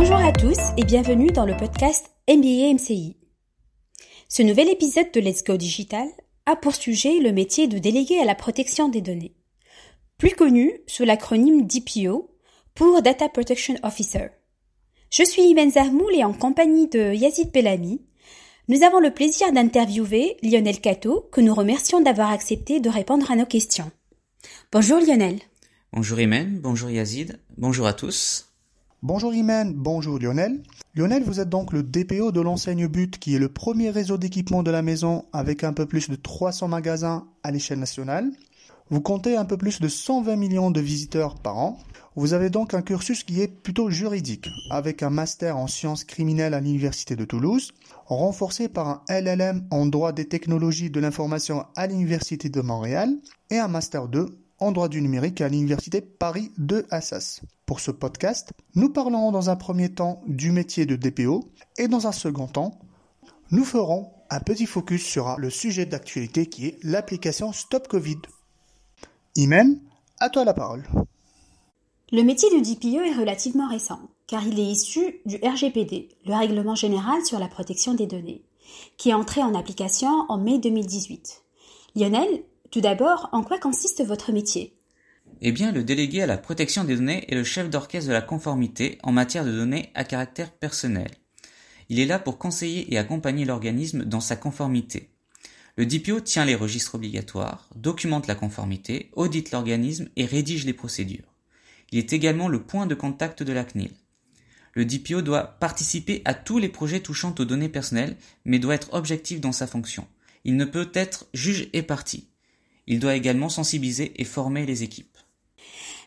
Bonjour à tous et bienvenue dans le podcast MBA MCI. Ce nouvel épisode de Let's Go Digital a pour sujet le métier de délégué à la protection des données, plus connu sous l'acronyme DPO pour Data Protection Officer. Je suis Imen Zahmoul et en compagnie de Yazid Bellamy, nous avons le plaisir d'interviewer Lionel Cato, que nous remercions d'avoir accepté de répondre à nos questions. Bonjour Lionel. Bonjour Imen, bonjour Yazid, bonjour à tous. Bonjour Imen, bonjour Lionel. Lionel, vous êtes donc le DPO de l'enseigne But, qui est le premier réseau d'équipement de la maison avec un peu plus de 300 magasins à l'échelle nationale. Vous comptez un peu plus de 120 millions de visiteurs par an. Vous avez donc un cursus qui est plutôt juridique, avec un master en sciences criminelles à l'Université de Toulouse, renforcé par un LLM en droit des technologies de l'information à l'Université de Montréal et un master 2 en droit du numérique à l'Université Paris 2 Assas. Pour ce podcast, nous parlerons dans un premier temps du métier de DPO et dans un second temps, nous ferons un petit focus sur le sujet d'actualité qui est l'application Stop Covid. Imen, à toi la parole. Le métier de DPO est relativement récent, car il est issu du RGPD, le Règlement général sur la protection des données, qui est entré en application en mai 2018. Lionel, tout d'abord, en quoi consiste votre métier? Eh bien, le délégué à la protection des données est le chef d'orchestre de la conformité en matière de données à caractère personnel. Il est là pour conseiller et accompagner l'organisme dans sa conformité. Le DPO tient les registres obligatoires, documente la conformité, audite l'organisme et rédige les procédures. Il est également le point de contact de la CNIL. Le DPO doit participer à tous les projets touchant aux données personnelles, mais doit être objectif dans sa fonction. Il ne peut être juge et partie. Il doit également sensibiliser et former les équipes.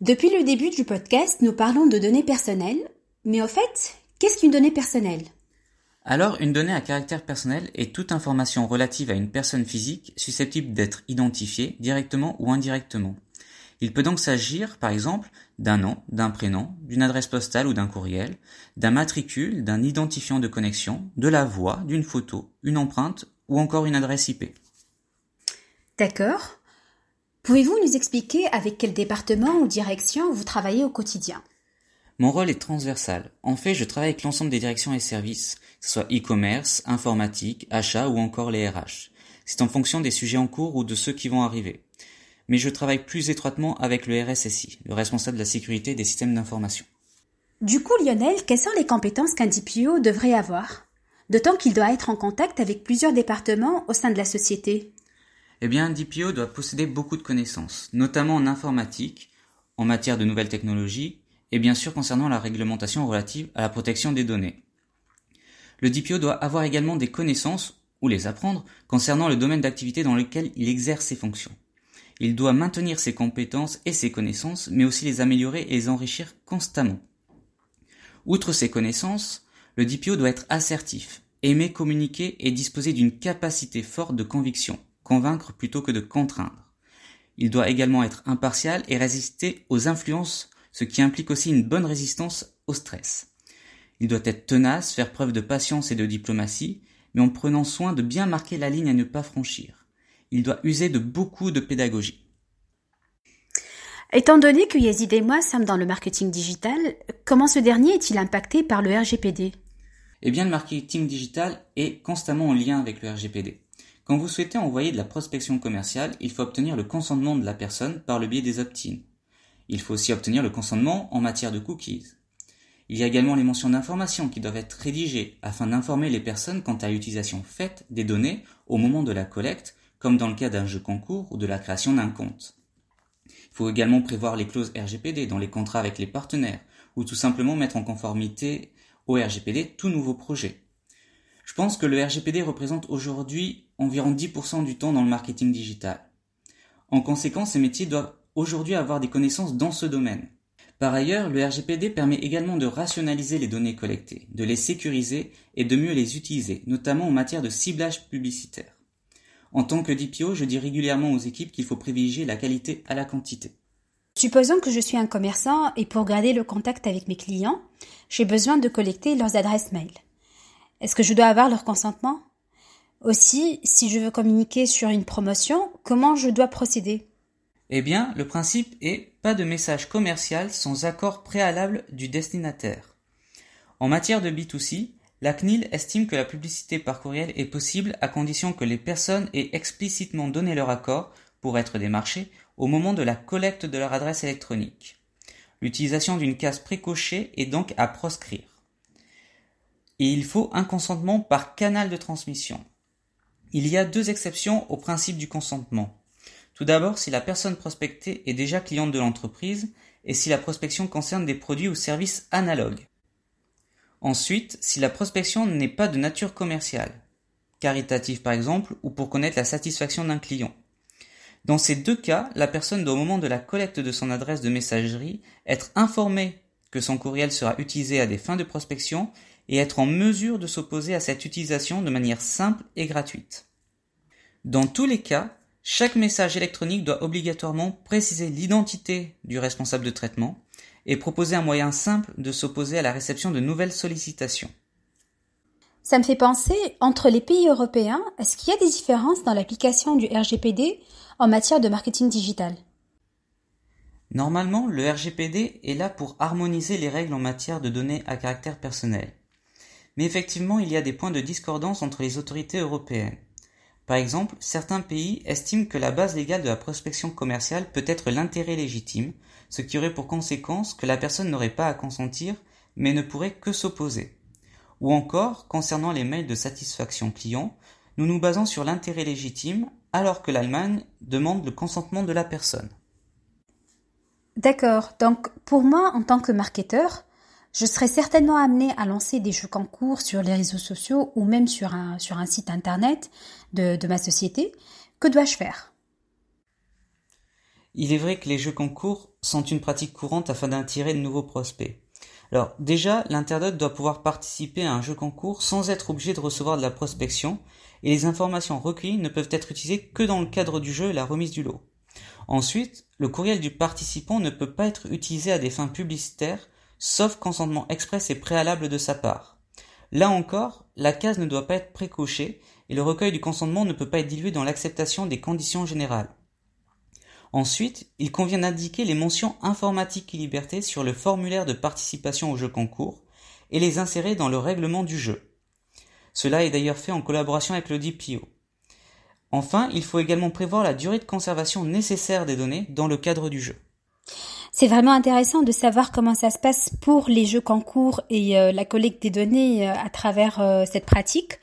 Depuis le début du podcast, nous parlons de données personnelles, mais au fait, qu'est-ce qu'une donnée personnelle? Alors, une donnée à caractère personnel est toute information relative à une personne physique susceptible d'être identifiée directement ou indirectement. Il peut donc s'agir, par exemple, d'un nom, d'un prénom, d'une adresse postale ou d'un courriel, d'un matricule, d'un identifiant de connexion, de la voix, d'une photo, une empreinte ou encore une adresse IP. D'accord. Pouvez-vous nous expliquer avec quel département ou direction vous travaillez au quotidien? Mon rôle est transversal. En fait, je travaille avec l'ensemble des directions et services, que ce soit e-commerce, informatique, achat ou encore les RH. C'est en fonction des sujets en cours ou de ceux qui vont arriver mais je travaille plus étroitement avec le RSSI, le responsable de la sécurité des systèmes d'information. Du coup, Lionel, quelles sont les compétences qu'un DPO devrait avoir? D'autant qu'il doit être en contact avec plusieurs départements au sein de la société? Eh bien, un DPO doit posséder beaucoup de connaissances, notamment en informatique, en matière de nouvelles technologies, et bien sûr concernant la réglementation relative à la protection des données. Le DPO doit avoir également des connaissances, ou les apprendre, concernant le domaine d'activité dans lequel il exerce ses fonctions. Il doit maintenir ses compétences et ses connaissances, mais aussi les améliorer et les enrichir constamment. Outre ses connaissances, le DPO doit être assertif, aimer communiquer et disposer d'une capacité forte de conviction, convaincre plutôt que de contraindre. Il doit également être impartial et résister aux influences, ce qui implique aussi une bonne résistance au stress. Il doit être tenace, faire preuve de patience et de diplomatie, mais en prenant soin de bien marquer la ligne à ne pas franchir il doit user de beaucoup de pédagogie. Étant donné que Yazid et moi sommes dans le marketing digital, comment ce dernier est-il impacté par le RGPD Eh bien, le marketing digital est constamment en lien avec le RGPD. Quand vous souhaitez envoyer de la prospection commerciale, il faut obtenir le consentement de la personne par le biais des opt-in. Il faut aussi obtenir le consentement en matière de cookies. Il y a également les mentions d'information qui doivent être rédigées afin d'informer les personnes quant à l'utilisation faite des données au moment de la collecte comme dans le cas d'un jeu concours ou de la création d'un compte. Il faut également prévoir les clauses RGPD dans les contrats avec les partenaires, ou tout simplement mettre en conformité au RGPD tout nouveau projet. Je pense que le RGPD représente aujourd'hui environ 10% du temps dans le marketing digital. En conséquence, ces métiers doivent aujourd'hui avoir des connaissances dans ce domaine. Par ailleurs, le RGPD permet également de rationaliser les données collectées, de les sécuriser et de mieux les utiliser, notamment en matière de ciblage publicitaire. En tant que DPO, je dis régulièrement aux équipes qu'il faut privilégier la qualité à la quantité. Supposons que je suis un commerçant et pour garder le contact avec mes clients, j'ai besoin de collecter leurs adresses mail. Est-ce que je dois avoir leur consentement? Aussi, si je veux communiquer sur une promotion, comment je dois procéder? Eh bien, le principe est pas de message commercial sans accord préalable du destinataire. En matière de B2C, la CNIL estime que la publicité par courriel est possible à condition que les personnes aient explicitement donné leur accord pour être démarchées au moment de la collecte de leur adresse électronique. L'utilisation d'une case précochée est donc à proscrire. Et il faut un consentement par canal de transmission. Il y a deux exceptions au principe du consentement. Tout d'abord, si la personne prospectée est déjà cliente de l'entreprise et si la prospection concerne des produits ou services analogues. Ensuite, si la prospection n'est pas de nature commerciale, caritative par exemple, ou pour connaître la satisfaction d'un client. Dans ces deux cas, la personne doit au moment de la collecte de son adresse de messagerie être informée que son courriel sera utilisé à des fins de prospection et être en mesure de s'opposer à cette utilisation de manière simple et gratuite. Dans tous les cas, chaque message électronique doit obligatoirement préciser l'identité du responsable de traitement, et proposer un moyen simple de s'opposer à la réception de nouvelles sollicitations. Ça me fait penser, entre les pays européens, est-ce qu'il y a des différences dans l'application du RGPD en matière de marketing digital? Normalement, le RGPD est là pour harmoniser les règles en matière de données à caractère personnel. Mais effectivement, il y a des points de discordance entre les autorités européennes. Par exemple, certains pays estiment que la base légale de la prospection commerciale peut être l'intérêt légitime, ce qui aurait pour conséquence que la personne n'aurait pas à consentir, mais ne pourrait que s'opposer. Ou encore, concernant les mails de satisfaction client, nous nous basons sur l'intérêt légitime, alors que l'Allemagne demande le consentement de la personne. D'accord. Donc, pour moi, en tant que marketeur, je serais certainement amené à lancer des jeux concours sur les réseaux sociaux ou même sur un, site internet de, de ma société. Que dois-je faire? Il est vrai que les jeux concours sont une pratique courante afin d'attirer de nouveaux prospects. Alors déjà, l'internaute doit pouvoir participer à un jeu concours sans être obligé de recevoir de la prospection, et les informations recueillies ne peuvent être utilisées que dans le cadre du jeu et la remise du lot. Ensuite, le courriel du participant ne peut pas être utilisé à des fins publicitaires, sauf consentement express et préalable de sa part. Là encore, la case ne doit pas être précochée, et le recueil du consentement ne peut pas être dilué dans l'acceptation des conditions générales. Ensuite, il convient d'indiquer les mentions informatiques et liberté sur le formulaire de participation au jeu concours et les insérer dans le règlement du jeu. Cela est d'ailleurs fait en collaboration avec le DPO. Enfin, il faut également prévoir la durée de conservation nécessaire des données dans le cadre du jeu. C'est vraiment intéressant de savoir comment ça se passe pour les jeux concours et euh, la collecte des données euh, à travers euh, cette pratique.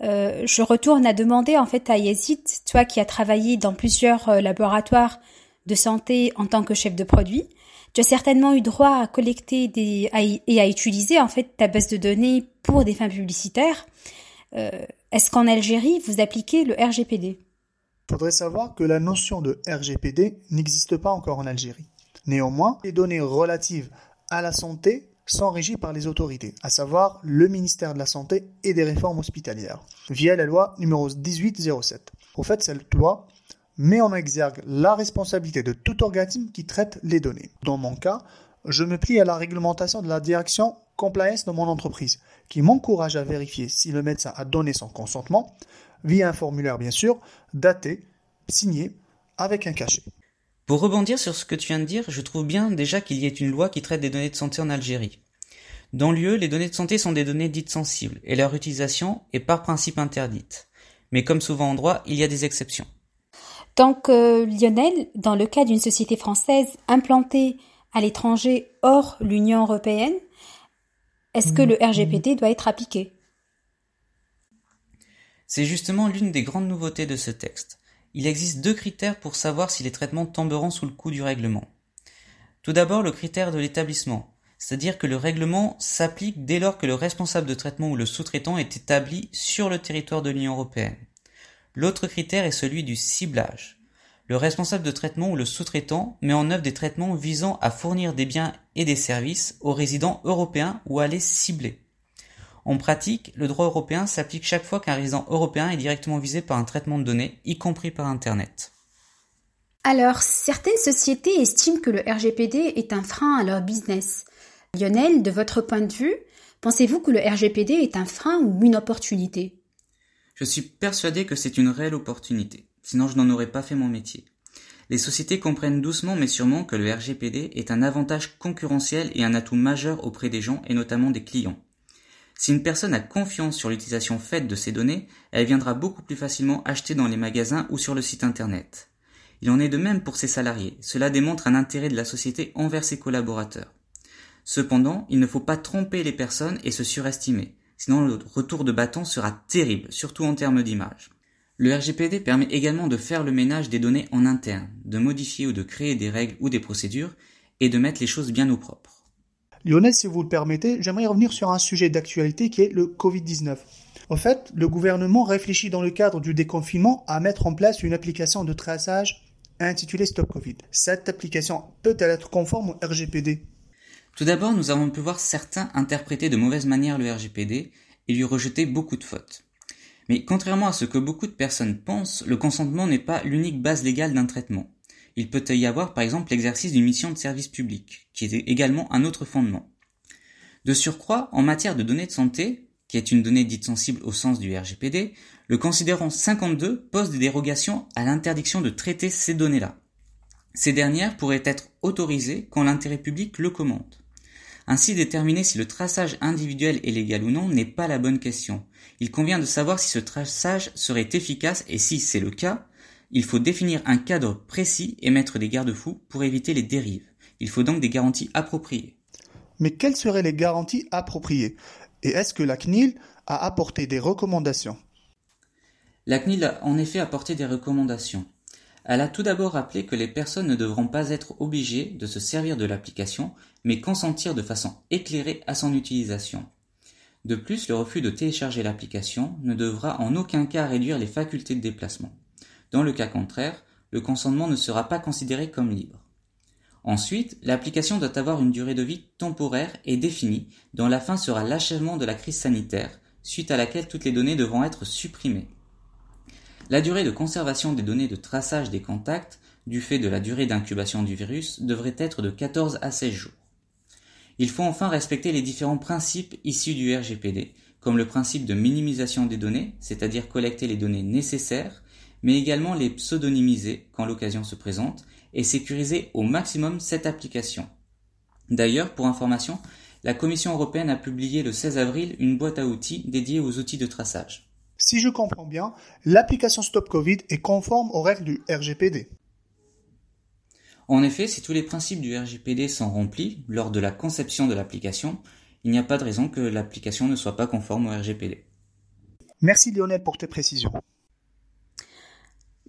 Je retourne à demander en fait à Yazid, toi qui as travaillé dans plusieurs laboratoires de santé en tant que chef de produit, tu as certainement eu droit à collecter des, et à utiliser en fait ta base de données pour des fins publicitaires. Est-ce qu'en Algérie vous appliquez le RGPD Faudrait savoir que la notion de RGPD n'existe pas encore en Algérie. Néanmoins, les données relatives à la santé sont régis par les autorités, à savoir le ministère de la Santé et des réformes hospitalières, via la loi numéro 1807. Au fait, cette loi met en exergue la responsabilité de tout organisme qui traite les données. Dans mon cas, je me plie à la réglementation de la direction compliance de mon entreprise, qui m'encourage à vérifier si le médecin a donné son consentement, via un formulaire bien sûr, daté, signé, avec un cachet. Pour rebondir sur ce que tu viens de dire, je trouve bien déjà qu'il y ait une loi qui traite des données de santé en Algérie. Dans lieu, les données de santé sont des données dites sensibles, et leur utilisation est par principe interdite. Mais comme souvent en droit, il y a des exceptions. Donc, euh, Lionel, dans le cas d'une société française implantée à l'étranger hors l'Union européenne, est-ce que le RGPD doit être appliqué? C'est justement l'une des grandes nouveautés de ce texte. Il existe deux critères pour savoir si les traitements tomberont sous le coup du règlement. Tout d'abord le critère de l'établissement, c'est-à-dire que le règlement s'applique dès lors que le responsable de traitement ou le sous-traitant est établi sur le territoire de l'Union européenne. L'autre critère est celui du ciblage. Le responsable de traitement ou le sous-traitant met en œuvre des traitements visant à fournir des biens et des services aux résidents européens ou à les cibler. En pratique, le droit européen s'applique chaque fois qu'un résident européen est directement visé par un traitement de données, y compris par Internet. Alors, certaines sociétés estiment que le RGPD est un frein à leur business. Lionel, de votre point de vue, pensez-vous que le RGPD est un frein ou une opportunité? Je suis persuadé que c'est une réelle opportunité, sinon je n'en aurais pas fait mon métier. Les sociétés comprennent doucement mais sûrement que le RGPD est un avantage concurrentiel et un atout majeur auprès des gens et notamment des clients. Si une personne a confiance sur l'utilisation faite de ces données, elle viendra beaucoup plus facilement acheter dans les magasins ou sur le site internet. Il en est de même pour ses salariés. Cela démontre un intérêt de la société envers ses collaborateurs. Cependant, il ne faut pas tromper les personnes et se surestimer, sinon le retour de bâton sera terrible, surtout en termes d'image. Le RGPD permet également de faire le ménage des données en interne, de modifier ou de créer des règles ou des procédures, et de mettre les choses bien au propre. Lionel, si vous le permettez, j'aimerais revenir sur un sujet d'actualité qui est le Covid-19. En fait, le gouvernement réfléchit dans le cadre du déconfinement à mettre en place une application de traçage intitulée Stop Covid. Cette application peut-elle être conforme au RGPD Tout d'abord, nous avons pu voir certains interpréter de mauvaise manière le RGPD et lui rejeter beaucoup de fautes. Mais contrairement à ce que beaucoup de personnes pensent, le consentement n'est pas l'unique base légale d'un traitement. Il peut y avoir par exemple l'exercice d'une mission de service public, qui est également un autre fondement. De surcroît, en matière de données de santé, qui est une donnée dite sensible au sens du RGPD, le considérant 52 pose des dérogations à l'interdiction de traiter ces données-là. Ces dernières pourraient être autorisées quand l'intérêt public le commande. Ainsi, déterminer si le traçage individuel est légal ou non n'est pas la bonne question. Il convient de savoir si ce traçage serait efficace et si c'est le cas, il faut définir un cadre précis et mettre des garde-fous pour éviter les dérives. Il faut donc des garanties appropriées. Mais quelles seraient les garanties appropriées? Et est-ce que la CNIL a apporté des recommandations? La CNIL a en effet apporté des recommandations. Elle a tout d'abord rappelé que les personnes ne devront pas être obligées de se servir de l'application, mais consentir de façon éclairée à son utilisation. De plus, le refus de télécharger l'application ne devra en aucun cas réduire les facultés de déplacement. Dans le cas contraire, le consentement ne sera pas considéré comme libre. Ensuite, l'application doit avoir une durée de vie temporaire et définie, dont la fin sera l'achèvement de la crise sanitaire, suite à laquelle toutes les données devront être supprimées. La durée de conservation des données de traçage des contacts, du fait de la durée d'incubation du virus, devrait être de 14 à 16 jours. Il faut enfin respecter les différents principes issus du RGPD, comme le principe de minimisation des données, c'est-à-dire collecter les données nécessaires, mais également les pseudonymiser quand l'occasion se présente et sécuriser au maximum cette application. D'ailleurs, pour information, la Commission européenne a publié le 16 avril une boîte à outils dédiée aux outils de traçage. Si je comprends bien, l'application Stop Covid est conforme aux règles du RGPD. En effet, si tous les principes du RGPD sont remplis lors de la conception de l'application, il n'y a pas de raison que l'application ne soit pas conforme au RGPD. Merci Lionel pour tes précisions.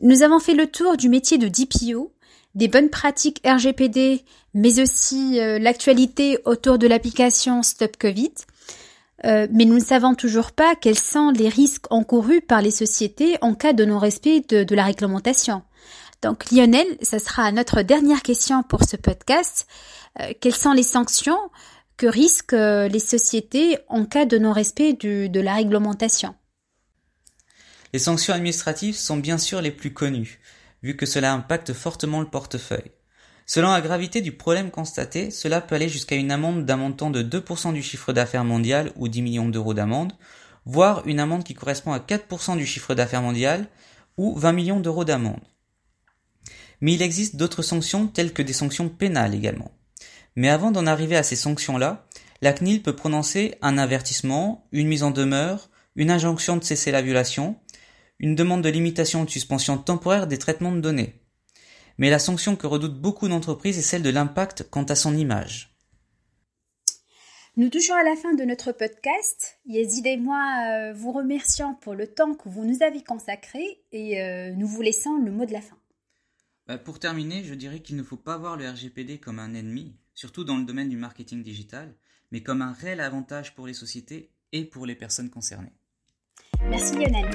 Nous avons fait le tour du métier de DPO, des bonnes pratiques RGPD, mais aussi euh, l'actualité autour de l'application Stop Covid. Euh, mais nous ne savons toujours pas quels sont les risques encourus par les sociétés en cas de non-respect de, la réglementation. Donc Lionel, ce sera notre dernière question pour ce podcast. Euh, quelles sont les sanctions que risquent les sociétés en cas de non-respect de la réglementation? Les sanctions administratives sont bien sûr les plus connues, vu que cela impacte fortement le portefeuille. Selon la gravité du problème constaté, cela peut aller jusqu'à une amende d'un montant de 2% du chiffre d'affaires mondial ou 10 millions d'euros d'amende, voire une amende qui correspond à 4% du chiffre d'affaires mondial ou 20 millions d'euros d'amende. Mais il existe d'autres sanctions telles que des sanctions pénales également. Mais avant d'en arriver à ces sanctions-là, la CNIL peut prononcer un avertissement, une mise en demeure, une injonction de cesser la violation, une demande de limitation ou de suspension temporaire des traitements de données. Mais la sanction que redoutent beaucoup d'entreprises est celle de l'impact quant à son image. Nous touchons à la fin de notre podcast. Yazid et moi euh, vous remercions pour le temps que vous nous avez consacré et euh, nous vous laissons le mot de la fin. Bah, pour terminer, je dirais qu'il ne faut pas voir le RGPD comme un ennemi, surtout dans le domaine du marketing digital, mais comme un réel avantage pour les sociétés et pour les personnes concernées. Merci Lionel.